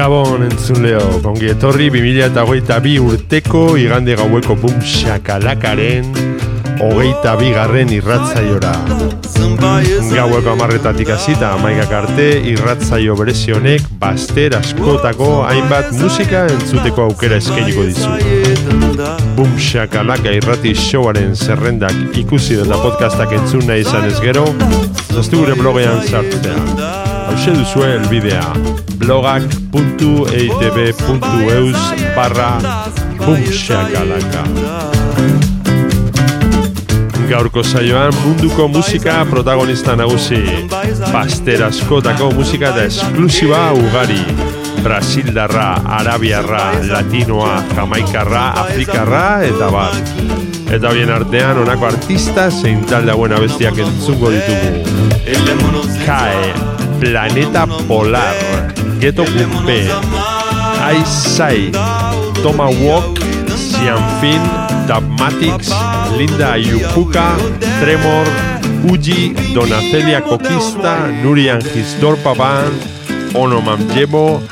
Gabon entzun leo, kongi etorri 2008 bi urteko igande gaueko bum shakalakaren hogeita bi garren irratzaiora. Gaueko amarretatik hasita amaikak arte irratzaio berezi honek baster askotako hainbat musika entzuteko aukera eskainiko dizu. Bum shakalaka irrati showaren zerrendak ikusi eta podcastak entzun nahi izan ez gero, zaztu gure blogean sartzea. Hauxe duzue elbidea blogak.eitb.eus barra bumxakalaka Gaurko saioan munduko musika protagonista nagusi Baster askotako musika eta esklusiba ugari Brasildarra, Arabiarra, Latinoa, Jamaikarra, Afrikarra eta bar Eta bien artean honako artista zein talde hauen abestiak entzungo ditugu. Kae, Planeta Polar, Ghetto Gumbe, Aizai, Toma Walk, Cianfin, Dubmatics, Linda Ayupuka, Tremor, Uji, Donacelia Kokista, Nurian Gisdorpa Band, Ono Mamjebo,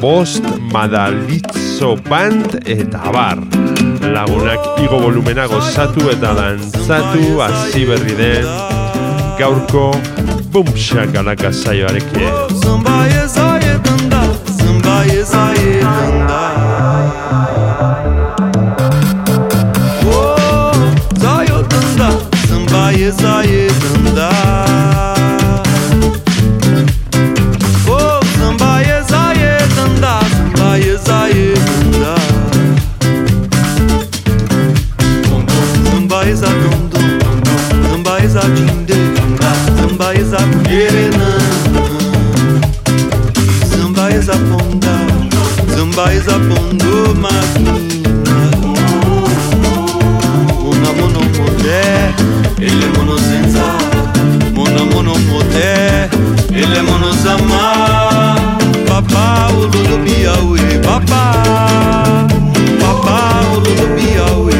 Bost, Madalitzo Band eta Abar. Lagunak igo volumena gozatu eta dantzatu hasi berri den gaurko bum shaka la casa yo zumba ye zaye danda zumba ye zaye liloba eza pongo matuna monamono mote elemono zenza monamono mote elemono zama papa oh, ololobi yawe papa. Papa oh, ololobi yawe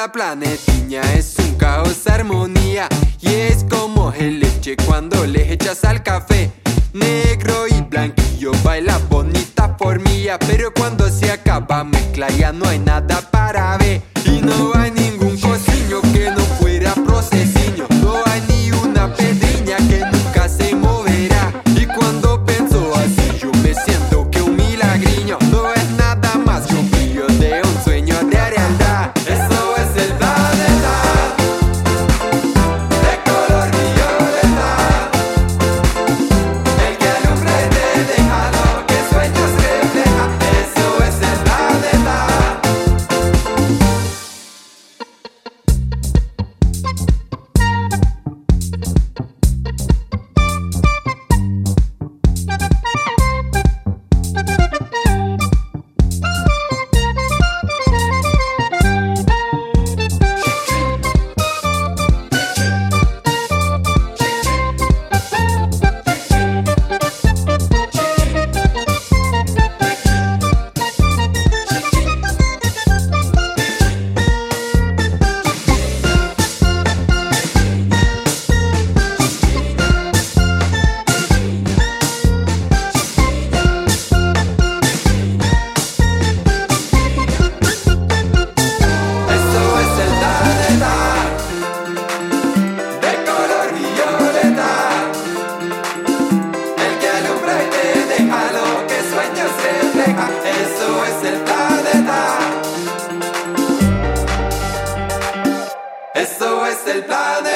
nuestra planetiña es un caos armonía y es como el leche cuando le echas al café. Negro y blanquillo baila bonita por formilla, pero cuando se acaba mezcla ya no hay nada para The plan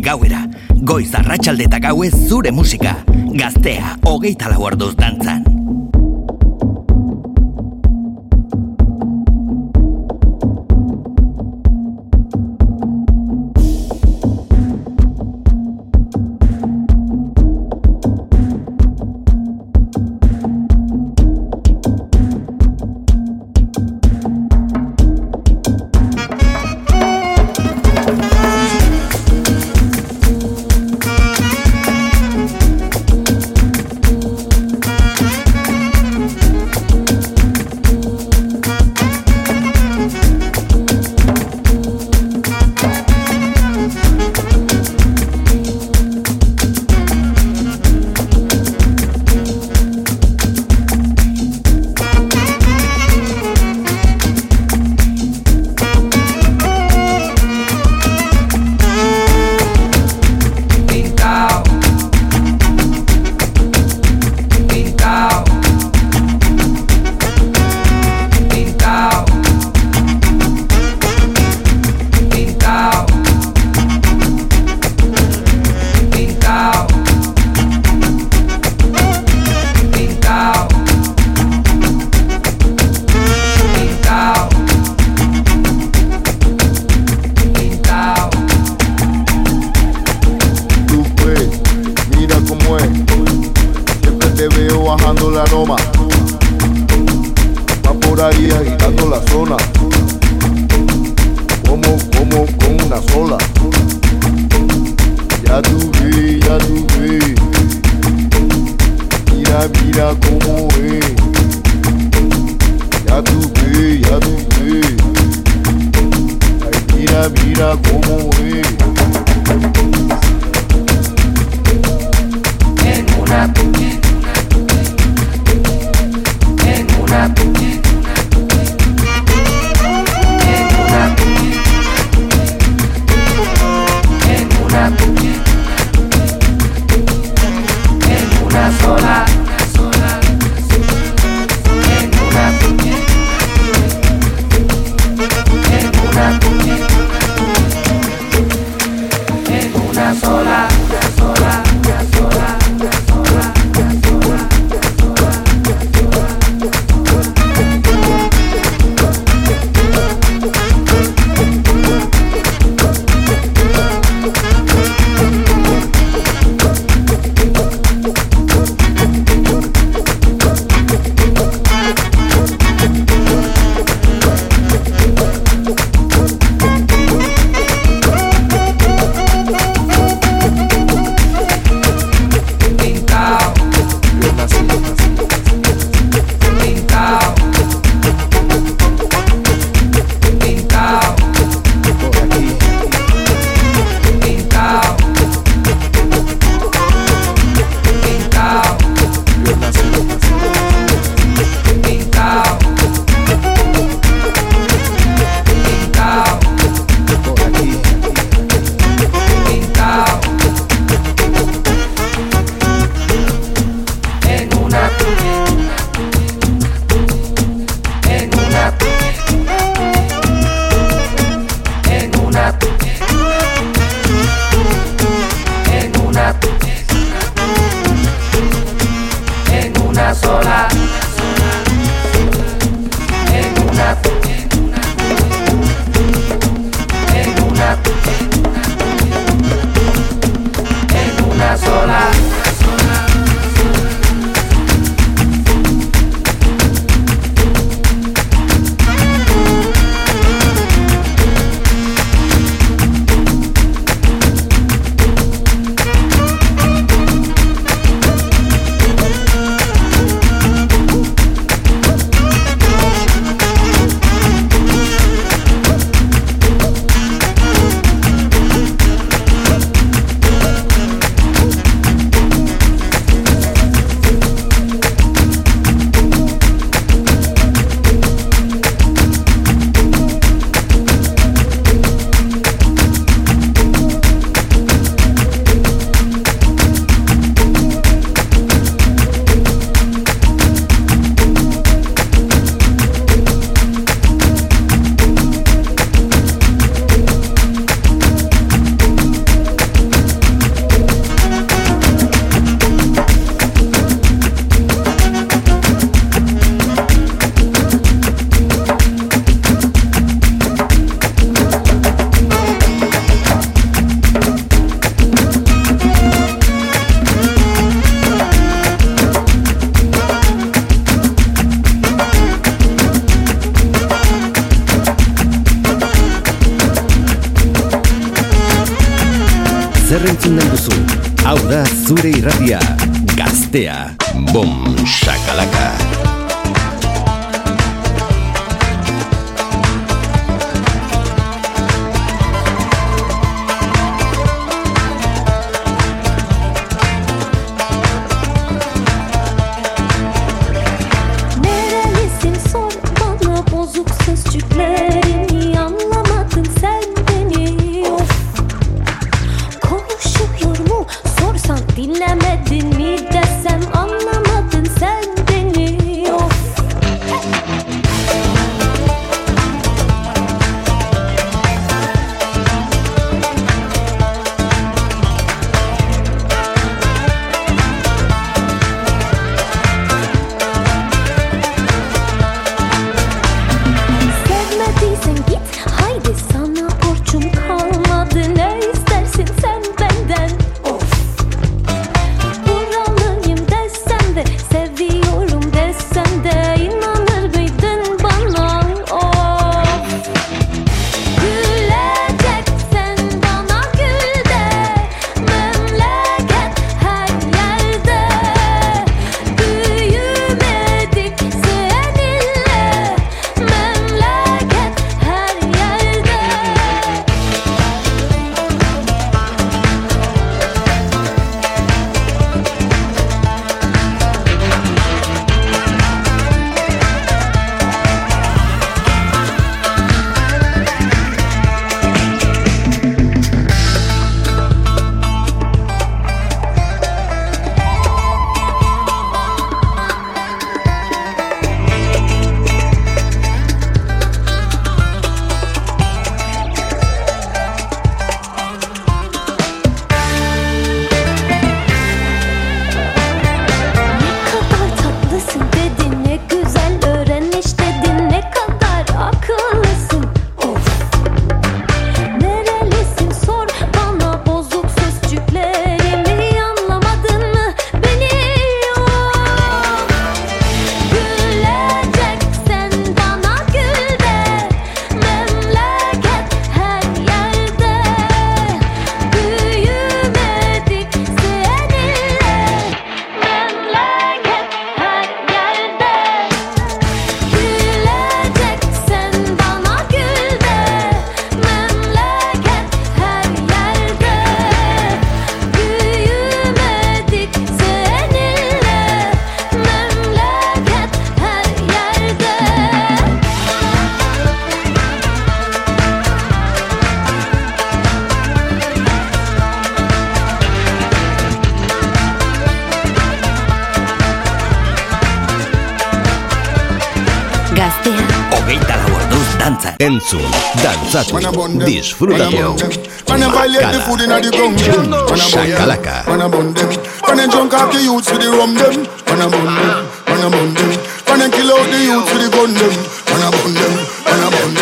gauetik gauera. Goiz arratsalde eta gauez zure musika. Gaztea, hogeita lau orduz dantzan. Dantzatu, disfrutatu. Man dem. Violate the food inna the gun dem, man a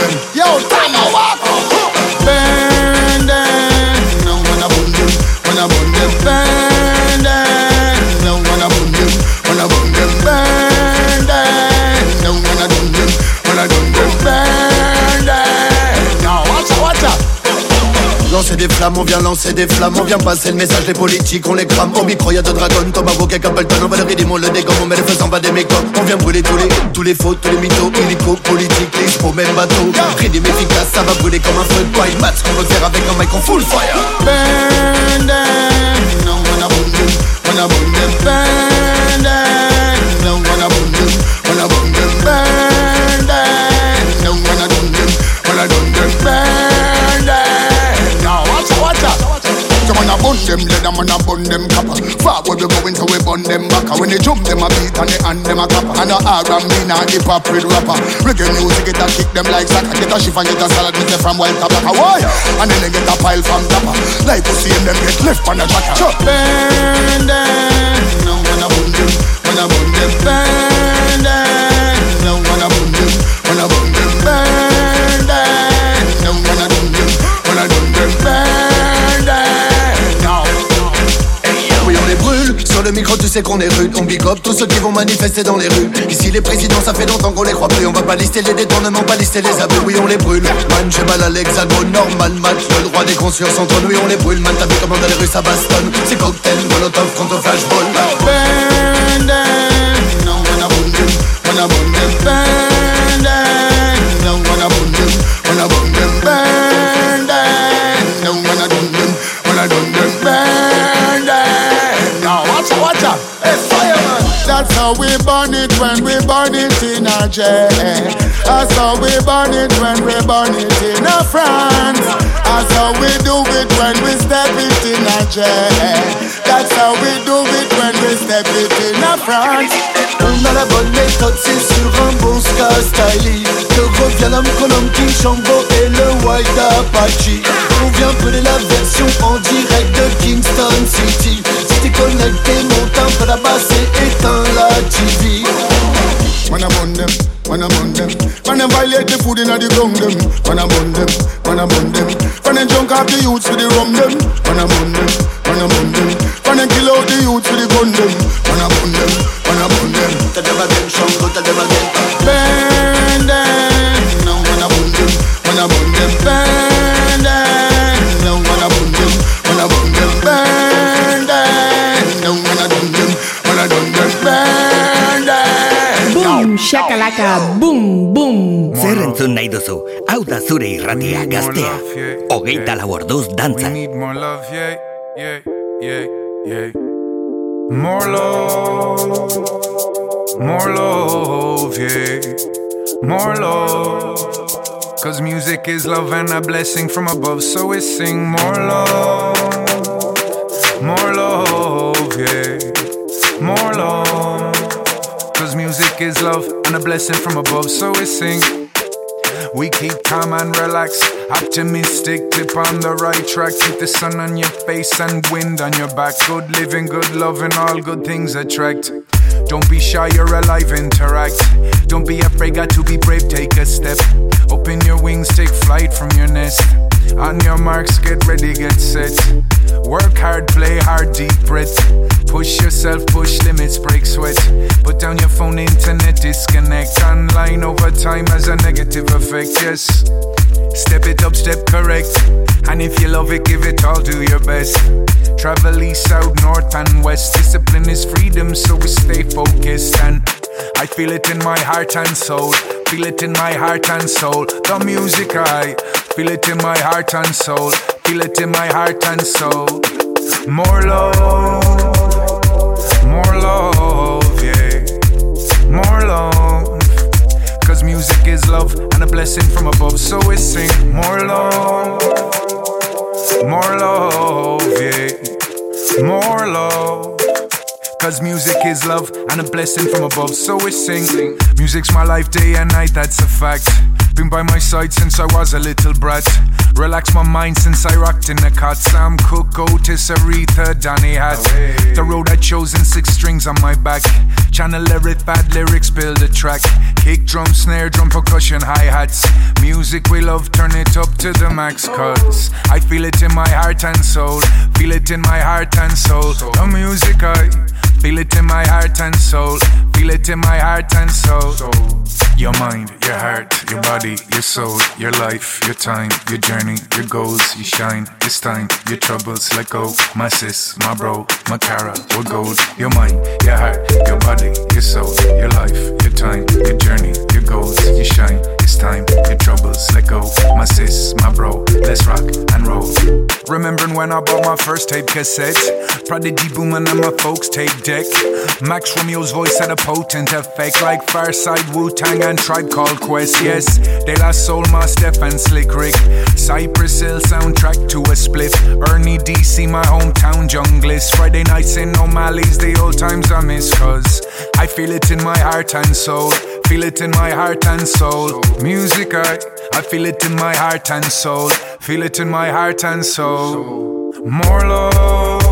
des flammes, on vient lancer des flammes, on vient passer le message des politiques, on les crame. Au micro, y'a de dragon, Thomas Bouquet, Capleton, on va le ridim, on le dégomme, on met le feu en bas des mécoms. On vient brûler tous les, tous les faux, tous les mythos, illico, politiques, les chevaux, même bateau. Ridim efficace, ça va brûler comme un feu de paille. Match qu'on veut faire avec un mic full fire. Them. Burn So man a bun them leather, man a bun them copper. Forward we going so we bun them back. When they jump them a beat and they hand them a clap. And a R&B now hip hop with rapper. Reggae music it a kick them like soccer. Get a shift and get a salad with them from wild tobacco. Why? And then they get a pile from topper. Like pussy and them get left on the tracker. Chop burn them. No man a bun them, man a bun them. Burn them. Le micro, tu sais qu'on est rude. On big up tous ceux qui vont manifester dans les rues. Ici, les présidents, ça fait longtemps qu'on les croit plus. On va pas lister les détournements, pas lister les abus. Oui, on les brûle. Man, j'ai mal à l'hexagone, normal, match. Le droit des consciences entre nous, oui, on les brûle. Man, t'as vu comment dans les rues ça bastonne. C'est cocktail, molotov contre flashball. In. That's how we burn it when we burn it in a France. That's how we do it when we step it in a jet. That's how we do in a France. On a la bonne méthode, c'est sur un bon ska Que revient l'homme Colombe King Shango et le White Apache On vient peler la version en direct de Kingston City Si t'es connecté, monte un peu la basse et éteins la TV Man a burn them, man a burn them. Man a violate the food inna the ground them. Man a burn them, man a burn them. Man a junk off the youths with the rum them. Man a burn them, man a burn them. Man a kill out the youths with the gun them. Burn them, man a burn them. Tell them again, tell them again Burn them, no man a burn them, burn them. Burn them, burn them, a burn them. Burn them, a burn them, burn them. Burn them. Boom, shakalaka, boom, boom. Zer entzun nahi duzu? Hau da zure irratia gaztea. Hogeita lau orduz dantza. We need more love, yeah, yeah, yeah, yeah. More love, more love, yeah. More love. Cause music is love and a blessing from above, so we sing more love, more love, yeah. More love. Cause music is love and a blessing from above, so we sing. We keep calm and relax, optimistic, tip on the right track. Keep the sun on your face and wind on your back. Good living, good loving, all good things attract. Don't be shy, you're alive, interact. Don't be afraid, got to be brave, take a step. Open your wings, take flight from your nest. On your marks, get ready, get set. Work hard, play hard, deep breath. Push yourself, push limits, break sweat. Put down your phone, internet, disconnect. Online over time has a negative effect, yes. Step it up, step correct. And if you love it, give it all, do your best. Travel east, south, north, and west. Discipline is freedom, so we stay focused. And I feel it in my heart and soul. Feel it in my heart and soul. The music, I feel it in my heart and soul. Feel it in my heart and soul. More love, more love, yeah. More love. Cause music is love and a blessing from above, so we sing more love, more love, yeah, more love. Cause music is love and a blessing from above, so we sing. Music's my life day and night, that's a fact. Been by my side since I was a little brat. Relax my mind since I rocked in the cot. Sam Cooke, Otis, Aretha, Donny Hat. The road I chosen, six strings on my back. Channel lyric, bad lyrics, build a track. Kick, drum, snare, drum, percussion, hi hats. Music we love, turn it up to the max. Cause I feel it in my heart and soul. Feel it in my heart and soul. The music I feel it in my heart and soul. Feel it in my heart and soul. Your mind, your heart, your body, your soul, your life, your time, your journey, your goals, you shine. This time, your troubles let go. My sis, my bro, my cara, we're gold. Your mind, your heart, your body, your soul, your life, your time, your journey, your goals, When I bought my first tape cassette, Prodigy booming and my folks tape deck. Max Romeo's voice had a potent effect, like Pharcyde, Wu Tang, and Tribe Called Quest. Yes, De La Soul, Mos Def and Slick Rick. Cypress Hill soundtrack to a split. Ernie DC, my hometown junglist. Friday nights in O'Malley's, the old times I miss, cause I feel it in my heart and soul. Feel it in my heart and soul. Music art, I feel it in my heart and soul. Feel it in my heart and soul. More love,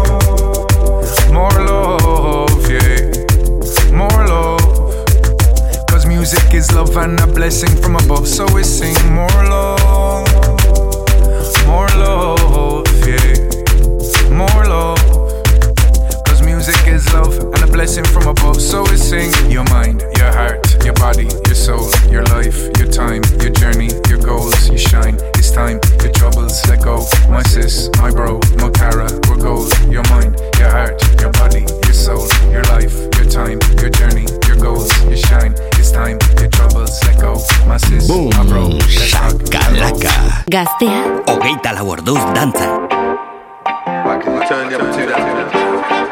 more love, yeah. More love. Cause music is love and a blessing from above. So we sing more love, more love, yeah. More love music is love and a blessing from above. So we sing your mind, your heart, your body, your soul, your life, your time, your journey, your goals, your shine. It's time, your troubles, let go. My sis, my bro, my cara, we're gold. Your mind, your heart, your body, your soul, your life, your time, your journey, your goals, your shine. It's time, your troubles, let go. My sis, Boom. my bro, shakalaka. Gaztea. Hogeita lau orduz dantzan. Turn the other two.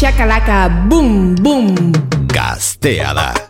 Shakalaka, boom, boom. Gaztea da.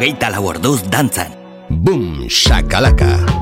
Hogeita lau orduz dantzan. Bum, shakalaka.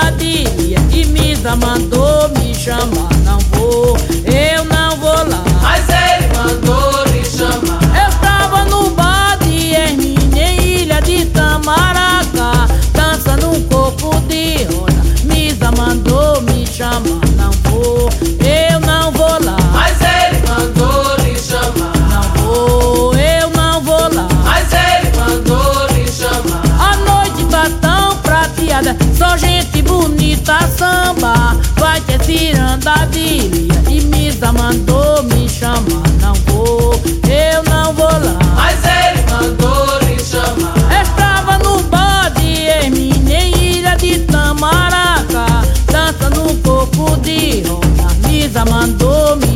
sabia que me mandou me chamar, não vou. Só gente bonita samba Vai ter cirandabilia E misa mandou me chamar Não vou, eu não vou lá. Mas ele mandou me chamar. Estava no bode em minha ilha de Tamaraca Dança no corpo de roda. Misa mandou me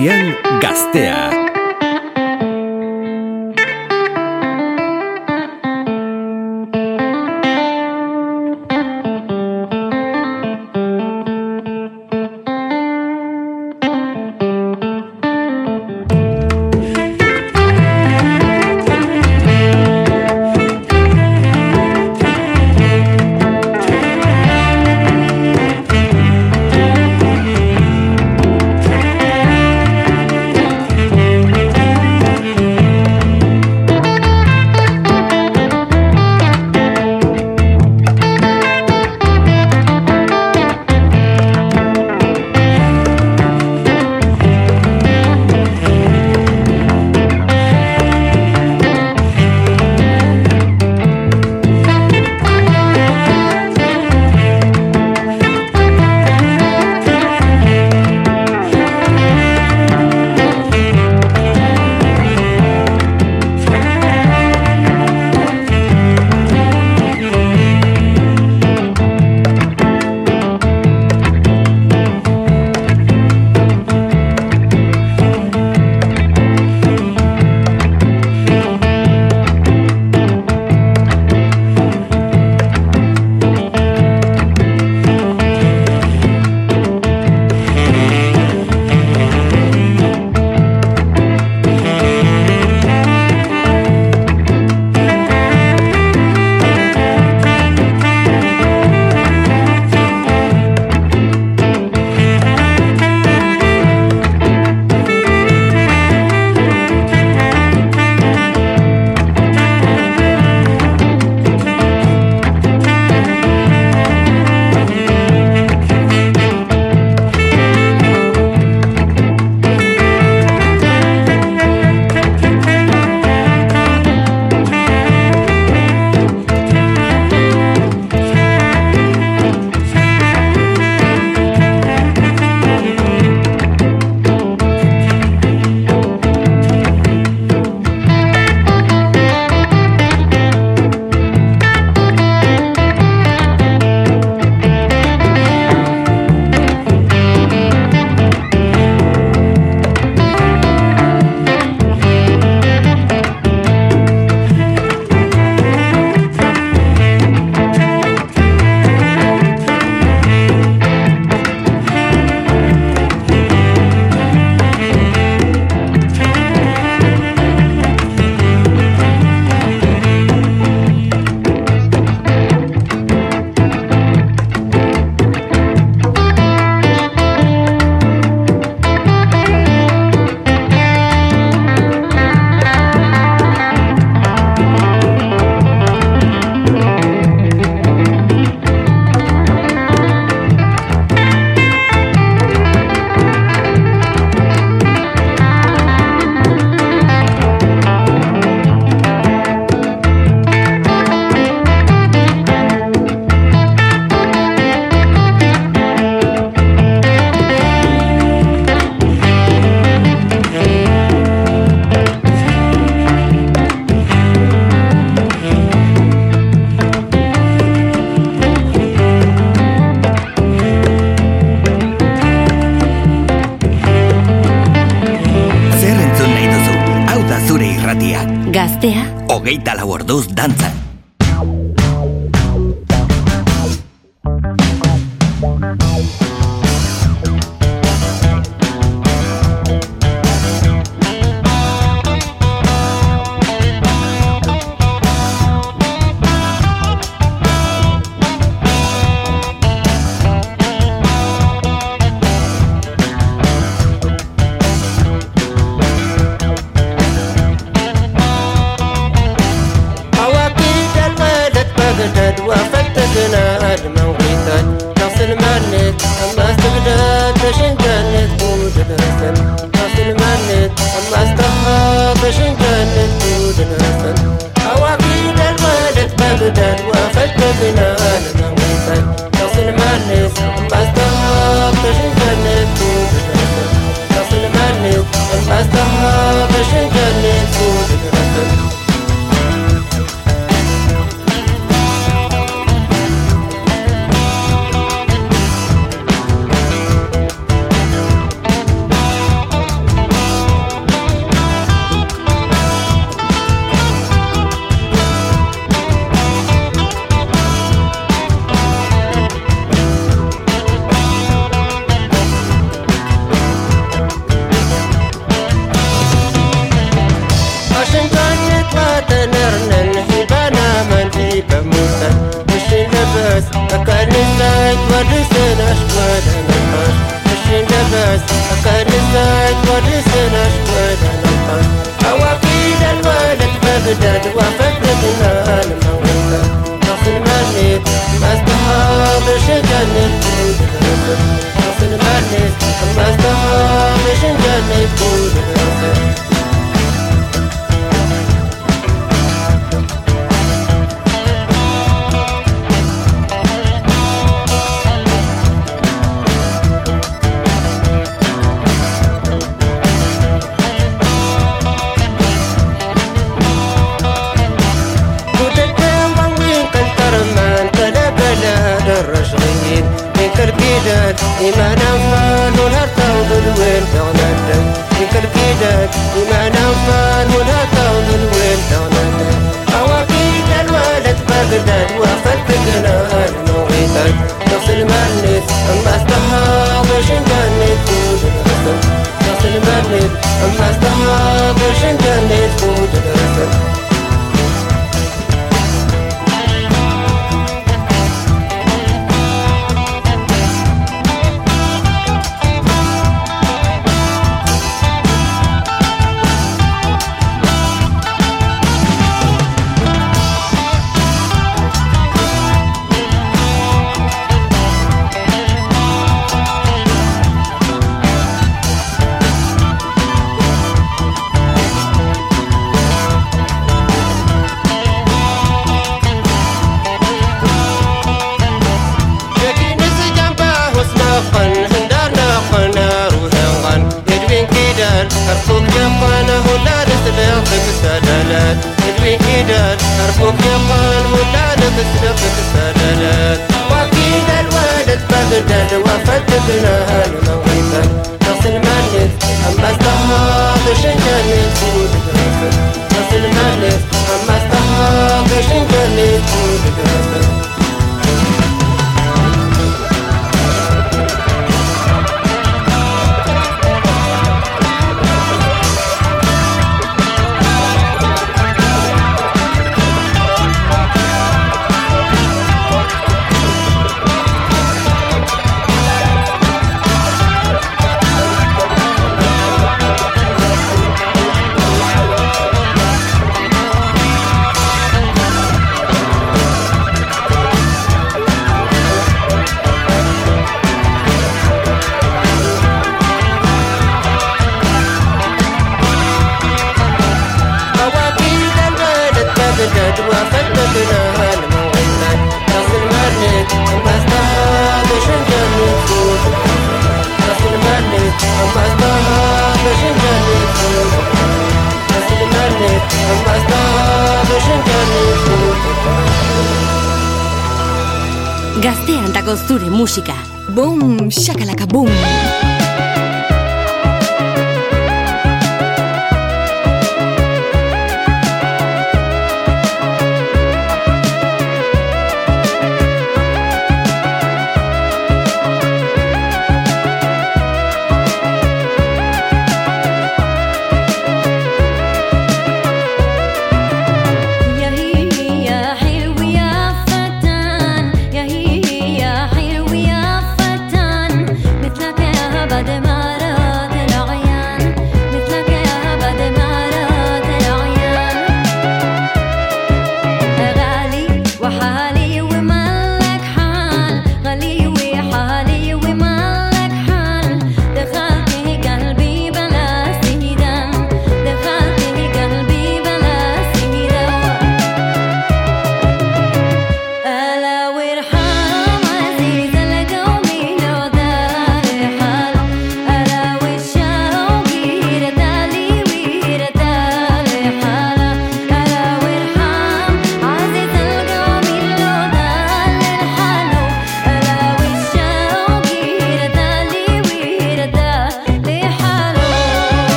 irratian gaztea.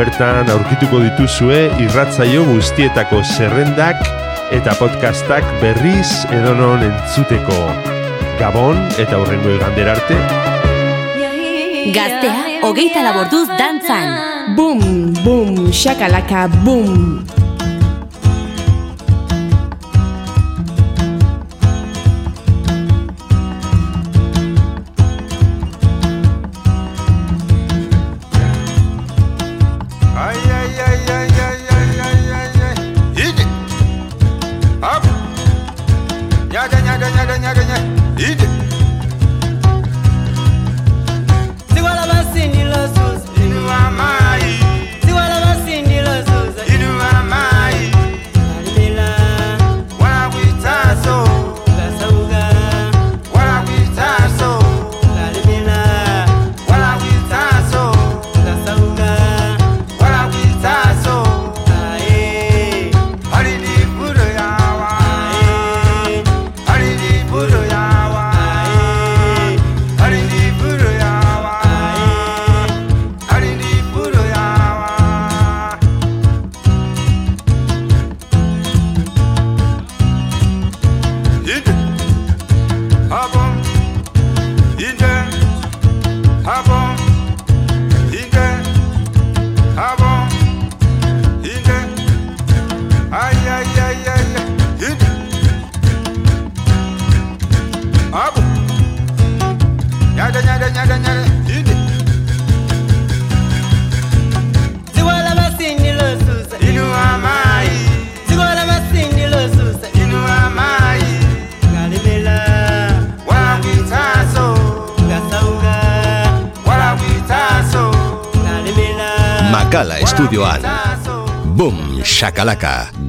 Bertan aurkituko dituzue irratzaio guztietako zerrendak eta podcastak berriz edonon entzuteko. Gabon eta hurrengo egander arte. Gaztea, hogeita laborduz dantzan. Bum, bum, shakalaka, bum.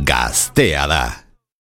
Gaztea da.